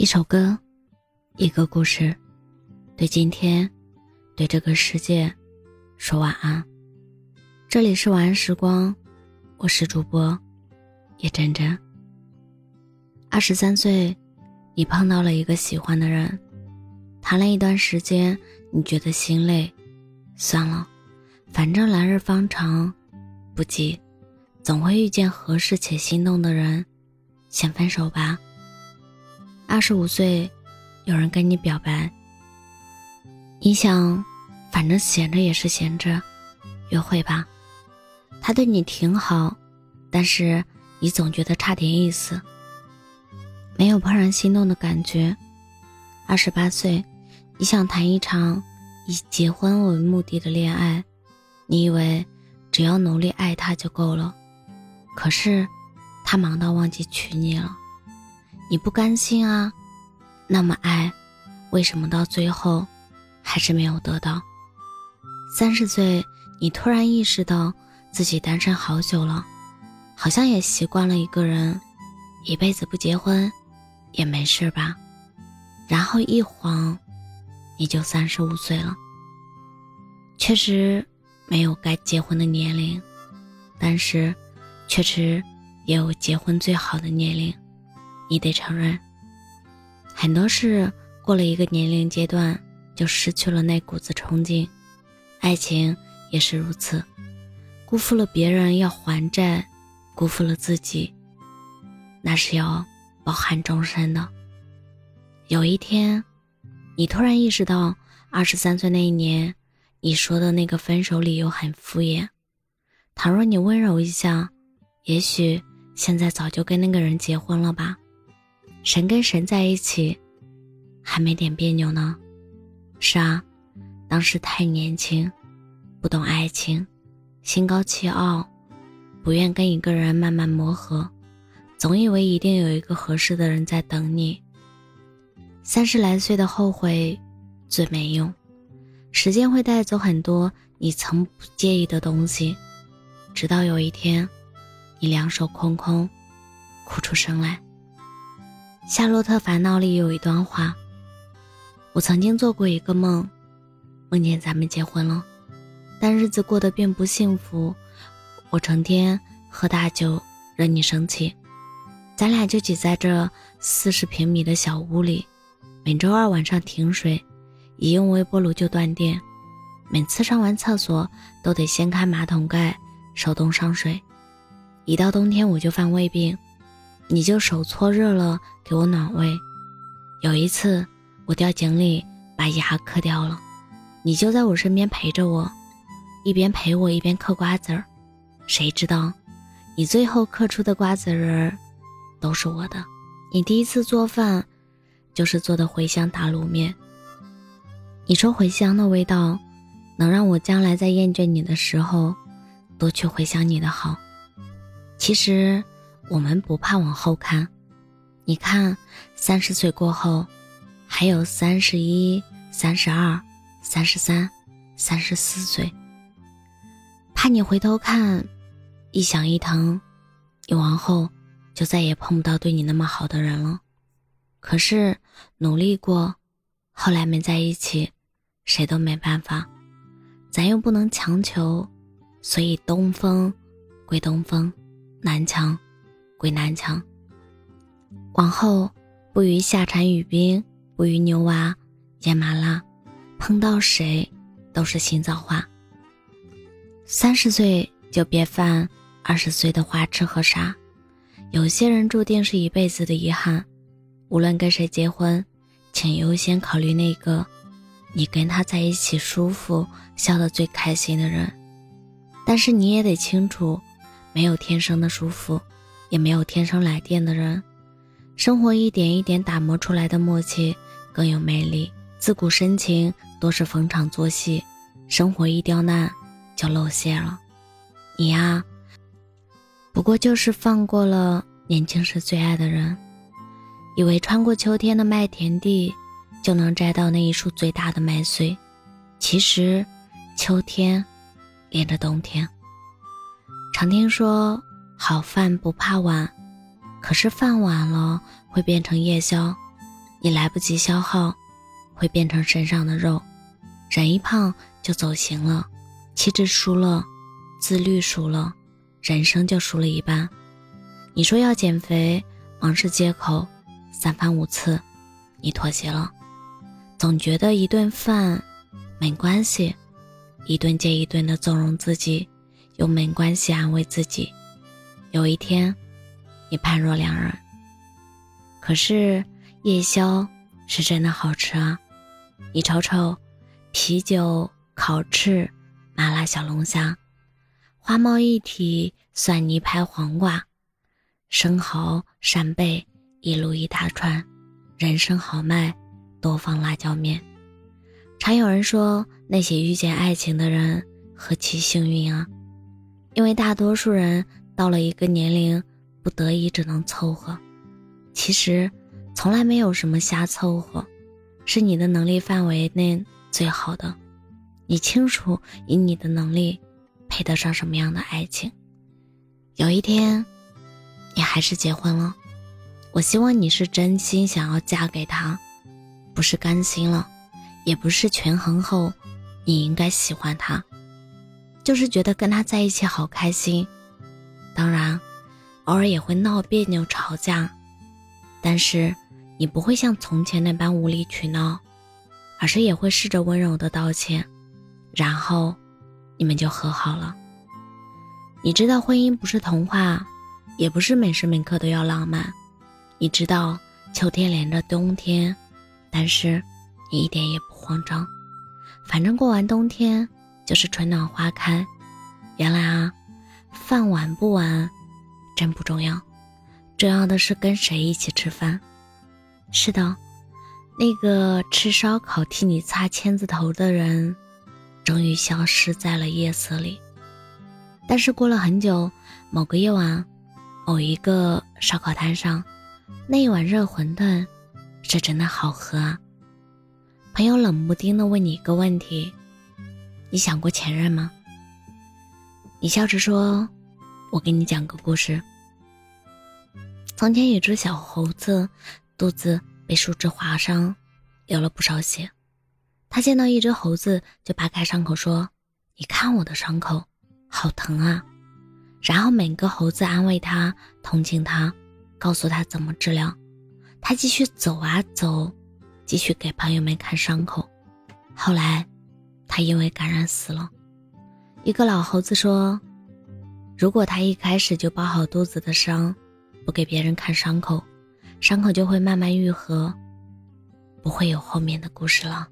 一首歌，一个故事，对今天，对这个世界，说晚安。这里是晚安时光，我是主播叶真真。二十三岁，你碰到了一个喜欢的人，谈了一段时间，你觉得心累，算了，反正来日方长，不急，总会遇见合适且心动的人，先分手吧。二十五岁，有人跟你表白，你想，反正闲着也是闲着，约会吧。他对你挺好，但是你总觉得差点意思，没有怦然心动的感觉。二十八岁，你想谈一场以结婚为目的的恋爱，你以为只要努力爱他就够了，可是他忙到忘记娶你了。你不甘心啊？那么爱，为什么到最后还是没有得到？三十岁，你突然意识到自己单身好久了，好像也习惯了一个人，一辈子不结婚也没事吧？然后一晃，你就三十五岁了。确实没有该结婚的年龄，但是确实也有结婚最好的年龄。你得承认，很多事过了一个年龄阶段，就失去了那股子冲劲。爱情也是如此，辜负了别人要还债，辜负了自己，那是要饱含终身的。有一天，你突然意识到，二十三岁那一年，你说的那个分手理由很敷衍。倘若你温柔一下，也许现在早就跟那个人结婚了吧。神跟神在一起，还没点别扭呢。是啊，当时太年轻，不懂爱情，心高气傲，不愿跟一个人慢慢磨合，总以为一定有一个合适的人在等你。三十来岁的后悔，最没用。时间会带走很多你曾不介意的东西，直到有一天，你两手空空，哭出声来。《夏洛特烦恼》里有一段话：“我曾经做过一个梦，梦见咱们结婚了，但日子过得并不幸福。我成天喝大酒，惹你生气，咱俩就挤在这四十平米的小屋里，每周二晚上停水，一用微波炉就断电，每次上完厕所都得掀开马桶盖手动上水，一到冬天我就犯胃病。”你就手搓热了给我暖胃。有一次我掉井里把牙磕掉了，你就在我身边陪着我，一边陪我一边嗑瓜子儿。谁知道，你最后嗑出的瓜子仁儿都是我的。你第一次做饭，就是做的茴香打卤面。你说茴香的味道，能让我将来在厌倦你的时候，多去回想你的好。其实。我们不怕往后看，你看，三十岁过后，还有三十一、三十二、三十三、三十四岁。怕你回头看，一想一疼，你往后就再也碰不到对你那么好的人了。可是努力过，后来没在一起，谁都没办法，咱又不能强求，所以东风归东风，南墙。归南墙。往后不与夏蝉语冰，不与牛娃腌麻辣，碰到谁都是心造化。三十岁就别犯二十岁的花痴和傻。有些人注定是一辈子的遗憾。无论跟谁结婚，请优先考虑那个你跟他在一起舒服、笑得最开心的人。但是你也得清楚，没有天生的舒服。也没有天生来电的人，生活一点一点打磨出来的默契更有魅力。自古深情多是逢场作戏，生活一刁难就露馅了。你呀，不过就是放过了年轻时最爱的人，以为穿过秋天的麦田地就能摘到那一束最大的麦穗，其实秋天连着冬天。常听说。好饭不怕晚，可是饭晚了会变成夜宵。你来不及消耗，会变成身上的肉。人一胖就走形了，气质输了，自律输了，人生就输了一半。你说要减肥，忙是借口，三番五次，你妥协了。总觉得一顿饭没关系，一顿接一顿的纵容自己，又没关系安慰自己。有一天，你判若两人。可是夜宵是真的好吃啊！你瞅瞅，啤酒、烤翅、麻辣小龙虾，花猫一体、蒜泥拍黄瓜，生蚝、扇贝一路一大串，人生豪迈，多放辣椒面。常有人说，那些遇见爱情的人何其幸运啊！因为大多数人。到了一个年龄，不得已只能凑合。其实，从来没有什么瞎凑合，是你的能力范围内最好的。你清楚，以你的能力，配得上什么样的爱情。有一天，你还是结婚了。我希望你是真心想要嫁给他，不是甘心了，也不是权衡后，你应该喜欢他，就是觉得跟他在一起好开心。当然，偶尔也会闹别扭、吵架，但是你不会像从前那般无理取闹，而是也会试着温柔的道歉，然后你们就和好了。你知道婚姻不是童话，也不是每时每刻都要浪漫。你知道秋天连着冬天，但是你一点也不慌张，反正过完冬天就是春暖花开。原来啊。饭晚不晚，真不重要，重要的是跟谁一起吃饭。是的，那个吃烧烤替你擦签字头的人，终于消失在了夜色里。但是过了很久，某个夜晚，某一个烧烤摊上，那一碗热馄饨，是真的好喝啊。朋友冷不丁的问你一个问题：你想过前任吗？你笑着说：“我给你讲个故事。从前有只小猴子，肚子被树枝划伤，流了不少血。他见到一只猴子，就扒开伤口说：‘你看我的伤口，好疼啊！’然后每个猴子安慰他，同情他，告诉他怎么治疗。他继续走啊走，继续给朋友们看伤口。后来，他因为感染死了。”一个老猴子说：“如果他一开始就包好肚子的伤，不给别人看伤口，伤口就会慢慢愈合，不会有后面的故事了。”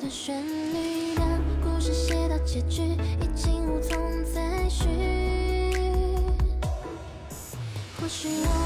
的旋律让故事写到结局已经无从再续。或许我